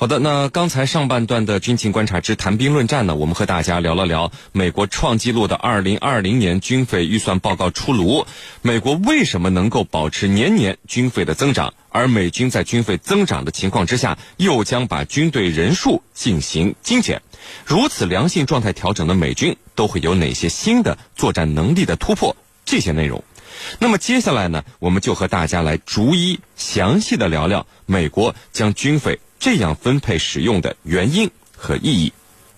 好的，那刚才上半段的军情观察之谈兵论战呢，我们和大家聊了聊美国创纪录的二零二零年军费预算报告出炉，美国为什么能够保持年年军费的增长，而美军在军费增长的情况之下，又将把军队人数进行精简，如此良性状态调整的美军都会有哪些新的作战能力的突破？这些内容，那么接下来呢，我们就和大家来逐一详细的聊聊美国将军费。这样分配使用的原因和意义。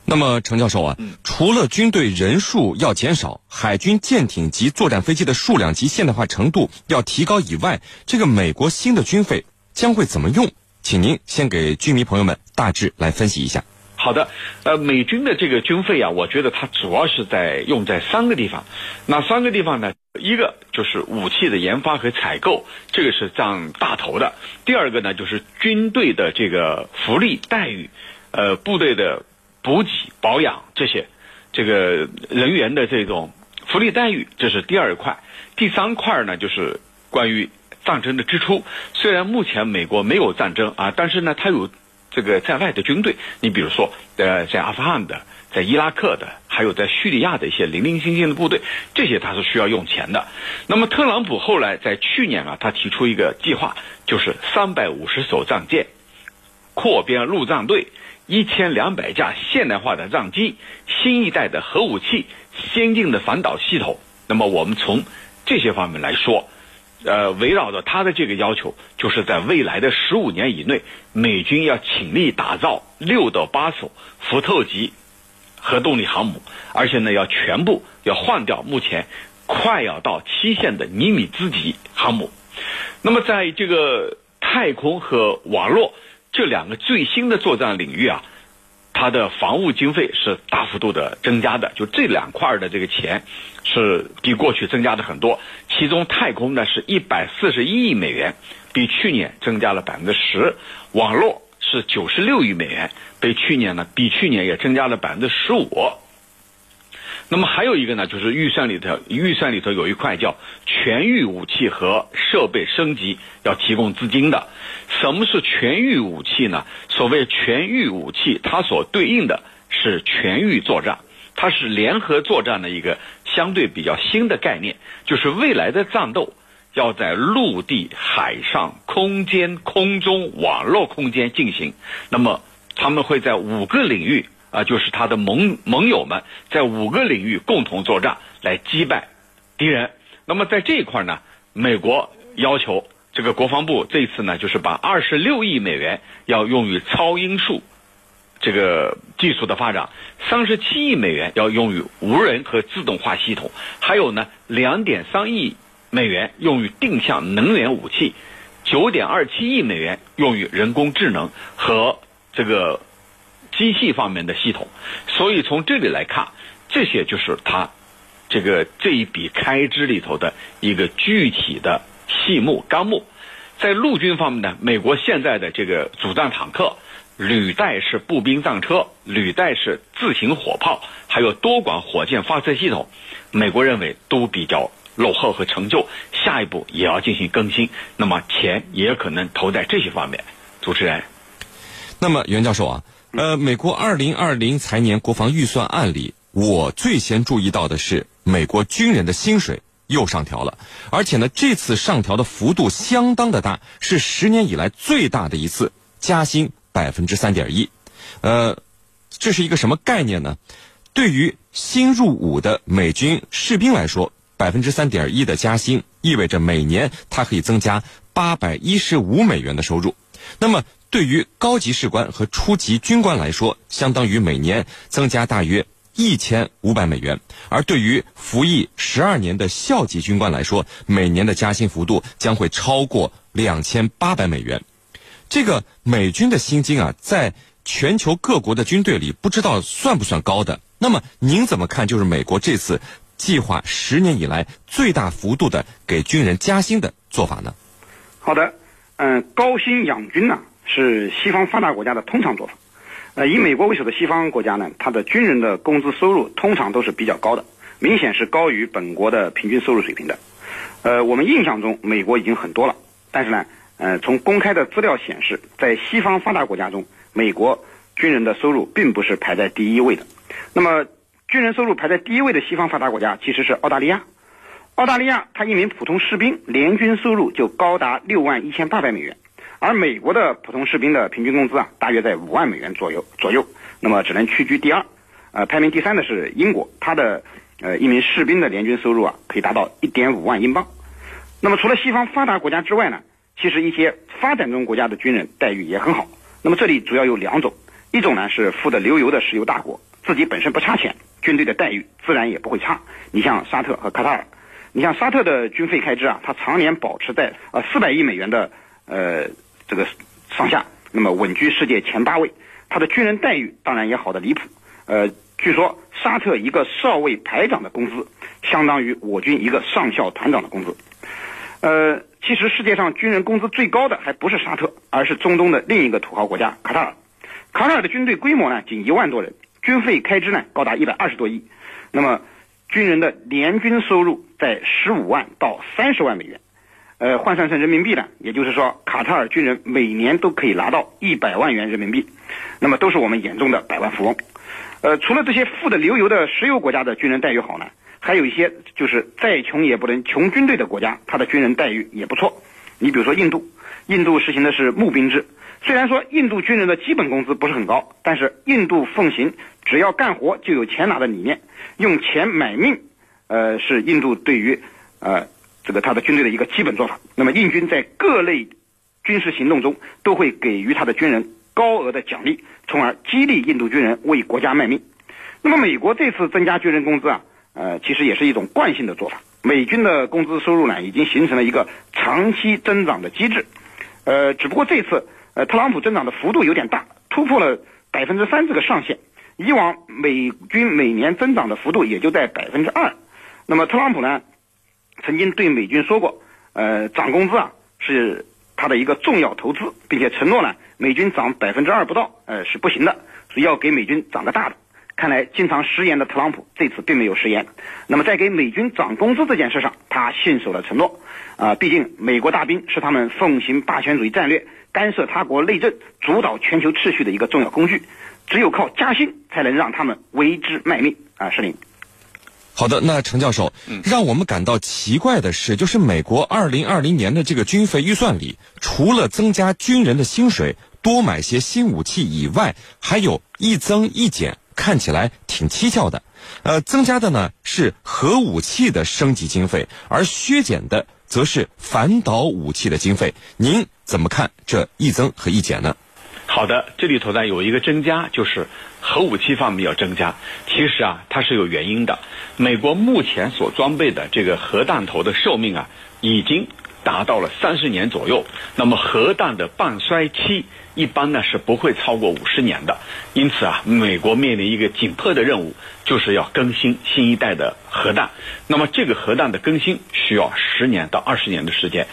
那么，程教授啊，除了军队人数要减少，海军舰艇及作战飞机的数量及现代化程度要提高以外，这个美国新的军费将会怎么用？请您先给军迷朋友们大致来分析一下。好的，呃，美军的这个军费啊，我觉得它主要是在用在三个地方。那三个地方呢，一个就是武器的研发和采购，这个是占大头的。第二个呢，就是军队的这个福利待遇，呃，部队的补给、保养这些，这个人员的这种福利待遇，这是第二块。第三块呢，就是关于战争的支出。虽然目前美国没有战争啊，但是呢，它有。这个在外的军队，你比如说，呃，在阿富汗的，在伊拉克的，还有在叙利亚的一些零零星星的部队，这些他是需要用钱的。那么特朗普后来在去年啊，他提出一个计划，就是三百五十艘战舰，扩编陆战队，一千两百架现代化的战机，新一代的核武器，先进的反导系统。那么我们从这些方面来说。呃，围绕着他的这个要求，就是在未来的十五年以内，美军要倾力打造六到八艘福特级核动力航母，而且呢，要全部要换掉目前快要到期限的尼米兹级航母。那么，在这个太空和网络这两个最新的作战领域啊。它的防务经费是大幅度的增加的，就这两块的这个钱是比过去增加的很多。其中太空呢是一百四十一亿美元，比去年增加了百分之十；网络是九十六亿美元，比去年呢比去年也增加了百分之十五。那么还有一个呢，就是预算里头，预算里头有一块叫全域武器和设备升级要提供资金的。什么是全域武器呢？所谓全域武器，它所对应的是全域作战，它是联合作战的一个相对比较新的概念，就是未来的战斗要在陆地、海上、空间、空中、网络空间进行。那么他们会在五个领域。啊，就是他的盟盟友们在五个领域共同作战来击败敌人。那么在这一块呢，美国要求这个国防部这次呢，就是把二十六亿美元要用于超音速这个技术的发展，三十七亿美元要用于无人和自动化系统，还有呢两点三亿美元用于定向能源武器，九点二七亿美元用于人工智能和这个。机器方面的系统，所以从这里来看，这些就是它这个这一笔开支里头的一个具体的细木、钢木。在陆军方面呢，美国现在的这个主战坦克、履带式步兵战车、履带式自行火炮，还有多管火箭发射系统，美国认为都比较落后和陈旧，下一步也要进行更新。那么钱也可能投在这些方面。主持人，那么袁教授啊。呃，美国二零二零财年国防预算案里，我最先注意到的是，美国军人的薪水又上调了，而且呢，这次上调的幅度相当的大，是十年以来最大的一次加薪百分之三点一。呃，这是一个什么概念呢？对于新入伍的美军士兵来说，百分之三点一的加薪意味着每年他可以增加八百一十五美元的收入。那么，对于高级士官和初级军官来说，相当于每年增加大约一千五百美元；而对于服役十二年的校级军官来说，每年的加薪幅度将会超过两千八百美元。这个美军的薪金啊，在全球各国的军队里，不知道算不算高的。那么您怎么看？就是美国这次计划十年以来最大幅度的给军人加薪的做法呢？好的，嗯，高薪养军呢？是西方发达国家的通常做法，呃，以美国为首的西方国家呢，它的军人的工资收入通常都是比较高的，明显是高于本国的平均收入水平的。呃，我们印象中美国已经很多了，但是呢，呃，从公开的资料显示，在西方发达国家中，美国军人的收入并不是排在第一位的。那么，军人收入排在第一位的西方发达国家其实是澳大利亚。澳大利亚，他一名普通士兵年均收入就高达六万一千八百美元，而美国的普通士兵的平均工资啊，大约在五万美元左右左右，那么只能屈居第二。呃，排名第三的是英国，他的呃一名士兵的年均收入啊，可以达到一点五万英镑。那么除了西方发达国家之外呢，其实一些发展中国家的军人待遇也很好。那么这里主要有两种，一种呢是富得流油的石油大国，自己本身不差钱，军队的待遇自然也不会差。你像沙特和卡塔尔。你像沙特的军费开支啊，它常年保持在呃四百亿美元的呃这个上下，那么稳居世界前八位。他的军人待遇当然也好的离谱。呃，据说沙特一个少尉排长的工资，相当于我军一个上校团长的工资。呃，其实世界上军人工资最高的还不是沙特，而是中东的另一个土豪国家卡塔尔。卡塔尔的军队规模呢仅一万多人，军费开支呢高达一百二十多亿。那么。军人的年均收入在十五万到三十万美元，呃，换算成人民币呢，也就是说，卡塔尔军人每年都可以拿到一百万元人民币，那么都是我们眼中的百万富翁。呃，除了这些富得流油的石油国家的军人待遇好呢，还有一些就是再穷也不能穷军队的国家，他的军人待遇也不错。你比如说印度，印度实行的是募兵制。虽然说印度军人的基本工资不是很高，但是印度奉行只要干活就有钱拿的理念，用钱买命，呃，是印度对于呃这个他的军队的一个基本做法。那么印军在各类军事行动中都会给予他的军人高额的奖励，从而激励印度军人为国家卖命。那么美国这次增加军人工资啊，呃，其实也是一种惯性的做法。美军的工资收入呢，已经形成了一个长期增长的机制，呃，只不过这次。呃，特朗普增长的幅度有点大，突破了百分之三这个上限。以往美军每年增长的幅度也就在百分之二。那么特朗普呢，曾经对美军说过，呃，涨工资啊是他的一个重要投资，并且承诺呢，美军涨百分之二不到，呃是不行的，所以要给美军涨个大的。看来经常食言的特朗普这次并没有食言。那么在给美军涨工资这件事上，他信守了承诺。啊，毕竟美国大兵是他们奉行霸权主义战略。干涉他国内政、主导全球秩序的一个重要工具，只有靠加薪才能让他们为之卖命啊！是林。好的，那程教授，让我们感到奇怪的是，就是美国二零二零年的这个军费预算里，除了增加军人的薪水、多买些新武器以外，还有一增一减，看起来挺蹊跷的。呃，增加的呢是核武器的升级经费，而削减的。则是反导武器的经费，您怎么看这一增和一减呢？好的，这里头呢有一个增加，就是核武器方面要增加。其实啊，它是有原因的。美国目前所装备的这个核弹头的寿命啊，已经。达到了三十年左右，那么核弹的半衰期一般呢是不会超过五十年的，因此啊，美国面临一个紧迫的任务，就是要更新新一代的核弹。那么这个核弹的更新需要十年到二十年的时间，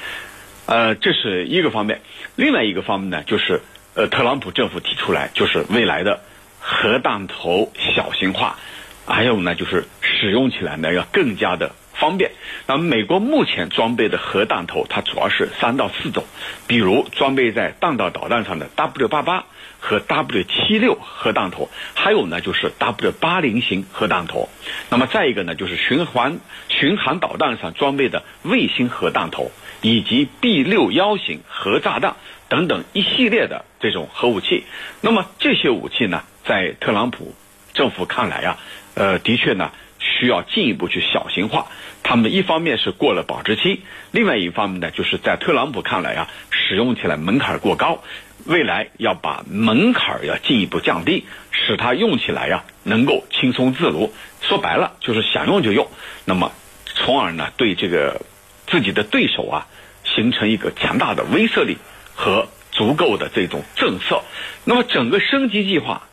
呃，这是一个方面。另外一个方面呢，就是呃，特朗普政府提出来，就是未来的核弹头小型化，还有呢，就是使用起来呢要更加的。方便。那么美国目前装备的核弹头，它主要是三到四种，比如装备在弹道导弹上的 W 八八和 W 七六核弹头，还有呢就是 W 八零型核弹头。那么再一个呢，就是巡航巡航导弹上装备的卫星核弹头，以及 B 六幺型核炸弹等等一系列的这种核武器。那么这些武器呢，在特朗普政府看来啊，呃，的确呢。需要进一步去小型化，他们一方面是过了保质期，另外一方面呢，就是在特朗普看来啊，使用起来门槛过高，未来要把门槛要进一步降低，使它用起来呀能够轻松自如。说白了就是想用就用，那么从而呢对这个自己的对手啊形成一个强大的威慑力和足够的这种政策。那么整个升级计划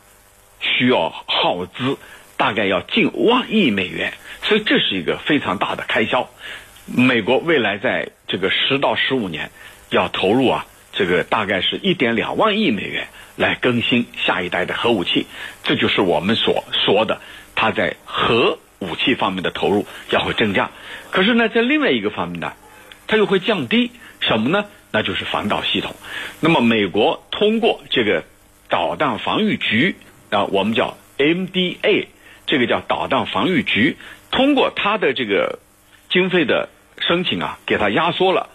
需要耗资。大概要近万亿美元，所以这是一个非常大的开销。美国未来在这个十到十五年要投入啊，这个大概是一点两万亿美元来更新下一代的核武器。这就是我们所说的，它在核武器方面的投入要会增加。可是呢，在另外一个方面呢，它又会降低什么呢？那就是防导系统。那么美国通过这个导弹防御局啊，我们叫 MDA，这个叫导弹防御局，通过它的这个经费的申请啊，给它压缩了。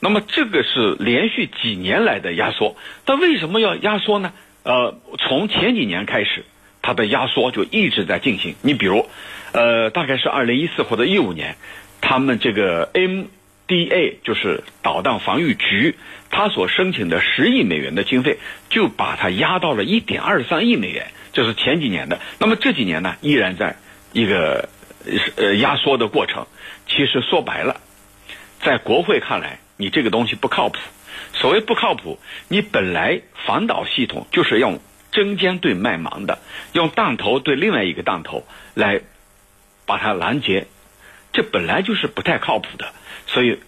那么这个是连续几年来的压缩，但为什么要压缩呢？呃，从前几年开始，它的压缩就一直在进行。你比如，呃，大概是二零一四或者一五年，他们这个 M D A 就是导弹防御局，他所申请的十亿美元的经费，就把它压到了一点二三亿美元，这是前几年的。那么这几年呢，依然在一个呃压缩的过程。其实说白了，在国会看来。你这个东西不靠谱。所谓不靠谱，你本来反导系统就是用针尖对麦芒的，用弹头对另外一个弹头来把它拦截，这本来就是不太靠谱的。所以，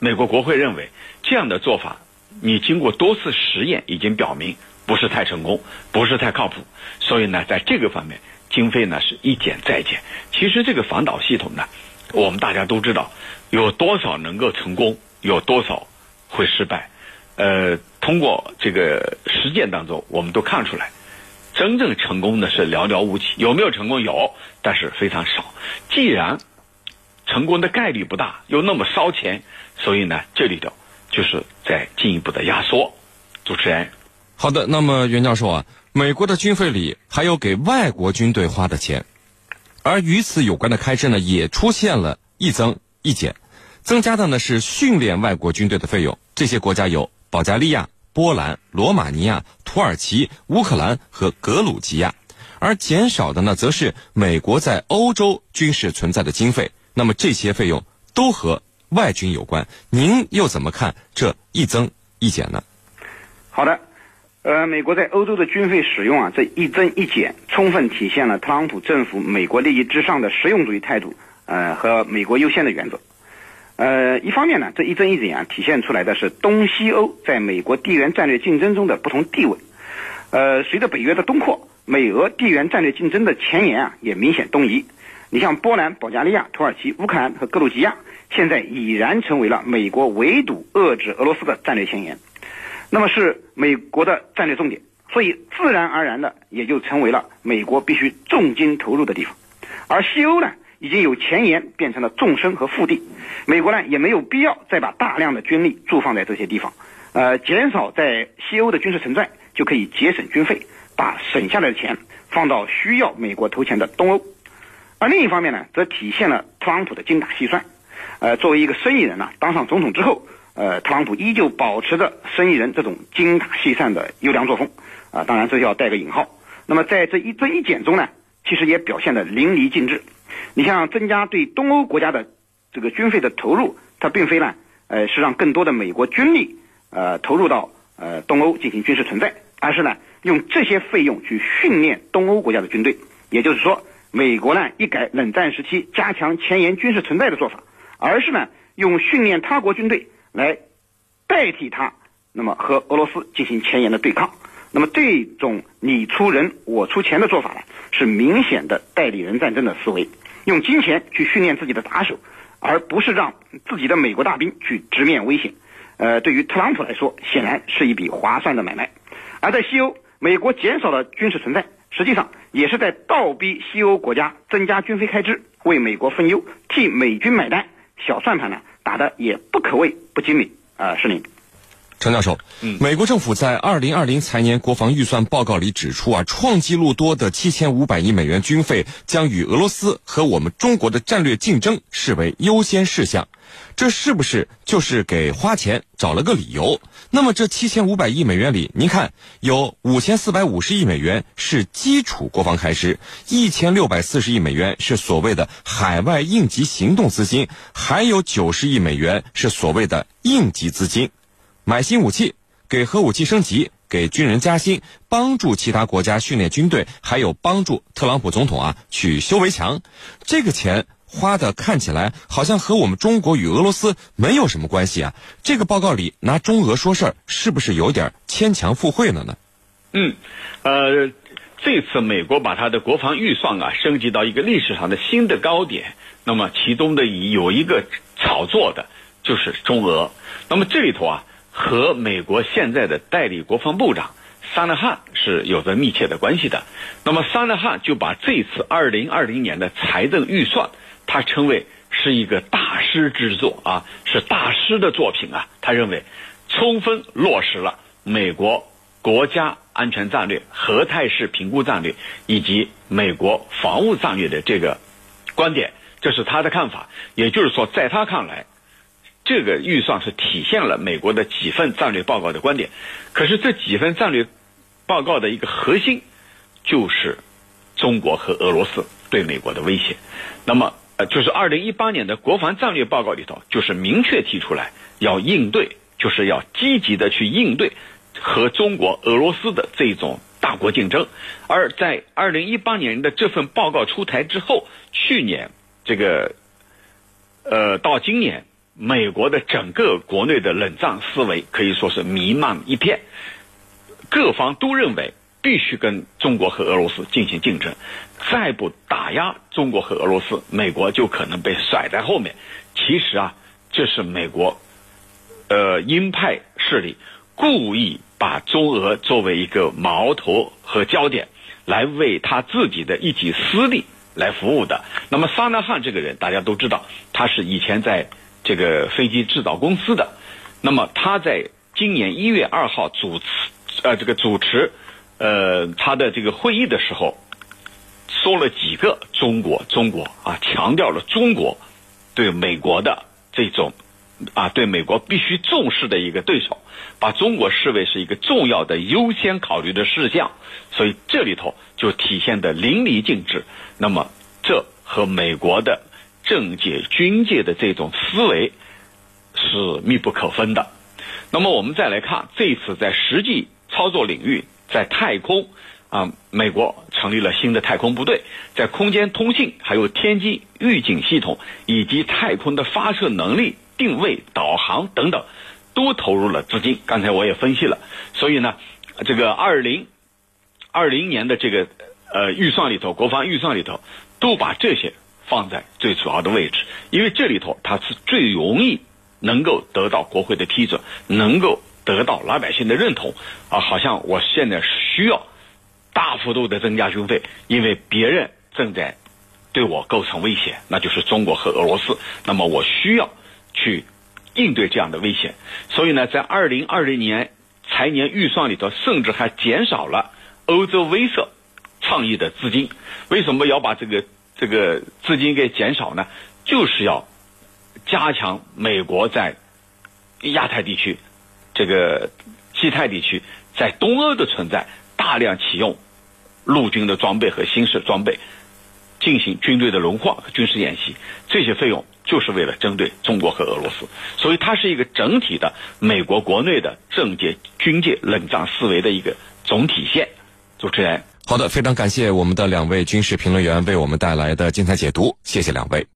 美国国会认为这样的做法，你经过多次实验已经表明不是太成功，不是太靠谱。所以呢，在这个方面，经费呢是一减再减。其实这个防导系统呢，我们大家都知道有多少能够成功。有多少会失败？呃，通过这个实践当中，我们都看出来，真正成功的是寥寥无几。有没有成功？有，但是非常少。既然成功的概率不大，又那么烧钱，所以呢，这里头就是在进一步的压缩。主持人，好的。那么袁教授啊，美国的军费里还有给外国军队花的钱，而与此有关的开支呢，也出现了一增一减。增加的呢是训练外国军队的费用，这些国家有保加利亚、波兰、罗马尼亚、土耳其、乌克兰和格鲁吉亚，而减少的呢，则是美国在欧洲军事存在的经费。那么这些费用都和外军有关，您又怎么看这一增一减呢？好的，呃，美国在欧洲的军费使用啊，这一增一减，充分体现了特朗普政府美国利益至上的实用主义态度，呃，和美国优先的原则。呃，一方面呢，这一增一减啊，体现出来的是东西欧在美国地缘战略竞争中的不同地位。呃，随着北约的东扩，美俄地缘战略竞争的前沿啊，也明显东移。你像波兰、保加利亚、土耳其、乌克兰和格鲁吉亚，现在已然成为了美国围堵、遏制俄罗斯的战略前沿，那么是美国的战略重点，所以自然而然的也就成为了美国必须重金投入的地方。而西欧呢？已经有前沿变成了纵深和腹地，美国呢也没有必要再把大量的军力驻放在这些地方，呃，减少在西欧的军事存在，就可以节省军费，把省下来的钱放到需要美国投钱的东欧。而另一方面呢，则体现了特朗普的精打细算。呃，作为一个生意人呢，当上总统之后，呃，特朗普依旧保持着生意人这种精打细算的优良作风。啊，当然这要带个引号。那么在这一增一减中呢，其实也表现的淋漓尽致。你像增加对东欧国家的这个军费的投入，它并非呢，呃，是让更多的美国军力呃投入到呃东欧进行军事存在，而是呢用这些费用去训练东欧国家的军队。也就是说，美国呢一改冷战时期加强前沿军事存在的做法，而是呢用训练他国军队来代替他，那么和俄罗斯进行前沿的对抗。那么这种你出人我出钱的做法呢，是明显的代理人战争的思维。用金钱去训练自己的打手，而不是让自己的美国大兵去直面危险。呃，对于特朗普来说，显然是一笔划算的买卖。而在西欧，美国减少了军事存在，实际上也是在倒逼西欧国家增加军费开支，为美国分忧，替美军买单。小算盘呢，打的也不可谓不精明啊，是您。陈教授，美国政府在二零二零财年国防预算报告里指出啊，创纪录多的七千五百亿美元军费将与俄罗斯和我们中国的战略竞争视为优先事项，这是不是就是给花钱找了个理由？那么这七千五百亿美元里，您看有五千四百五十亿美元是基础国防开支，一千六百四十亿美元是所谓的海外应急行动资金，还有九十亿美元是所谓的应急资金。买新武器，给核武器升级，给军人加薪，帮助其他国家训练军队，还有帮助特朗普总统啊去修围墙。这个钱花的看起来好像和我们中国与俄罗斯没有什么关系啊。这个报告里拿中俄说事儿，是不是有点牵强附会了呢？嗯，呃，这次美国把它的国防预算啊升级到一个历史上的新的高点，那么其中的有一个炒作的就是中俄，那么这里头啊。和美国现在的代理国防部长桑德汉是有着密切的关系的。那么桑德汉就把这次二零二零年的财政预算，他称为是一个大师之作啊，是大师的作品啊。他认为，充分落实了美国国家安全战略、核态势评估战略以及美国防务战略的这个观点，这是他的看法。也就是说，在他看来。这个预算是体现了美国的几份战略报告的观点，可是这几份战略报告的一个核心就是中国和俄罗斯对美国的威胁。那么，呃，就是二零一八年的国防战略报告里头，就是明确提出来要应对，就是要积极的去应对和中国、俄罗斯的这种大国竞争。而在二零一八年的这份报告出台之后，去年这个，呃，到今年。美国的整个国内的冷战思维可以说是弥漫一片，各方都认为必须跟中国和俄罗斯进行竞争，再不打压中国和俄罗斯，美国就可能被甩在后面。其实啊，这是美国，呃，鹰派势力故意把中俄作为一个矛头和焦点，来为他自己的一己私利来服务的。那么，桑德汉这个人大家都知道，他是以前在。这个飞机制造公司的，那么他在今年一月二号主持呃这个主持呃他的这个会议的时候，说了几个中国中国啊，强调了中国对美国的这种啊对美国必须重视的一个对手，把中国视为是一个重要的优先考虑的事项，所以这里头就体现的淋漓尽致。那么这和美国的。政界、军界的这种思维是密不可分的。那么，我们再来看这次在实际操作领域，在太空啊，美国成立了新的太空部队，在空间通信、还有天基预警系统以及太空的发射能力、定位、导航等等，都投入了资金。刚才我也分析了，所以呢，这个二零二零年的这个呃预算里头，国防预算里头都把这些。放在最主要的位置，因为这里头它是最容易能够得到国会的批准，能够得到老百姓的认同啊！好像我现在需要大幅度的增加军费，因为别人正在对我构成威胁，那就是中国和俄罗斯。那么我需要去应对这样的危险，所以呢，在二零二零年财年预算里头，甚至还减少了欧洲威慑倡议的资金。为什么要把这个？这个资金给减少呢，就是要加强美国在亚太地区、这个西太地区、在东欧的存在，大量启用陆军的装备和新式装备，进行军队的轮换和军事演习。这些费用就是为了针对中国和俄罗斯，所以它是一个整体的美国国内的政界、军界冷战思维的一个总体现。主持人。好的，非常感谢我们的两位军事评论员为我们带来的精彩解读，谢谢两位。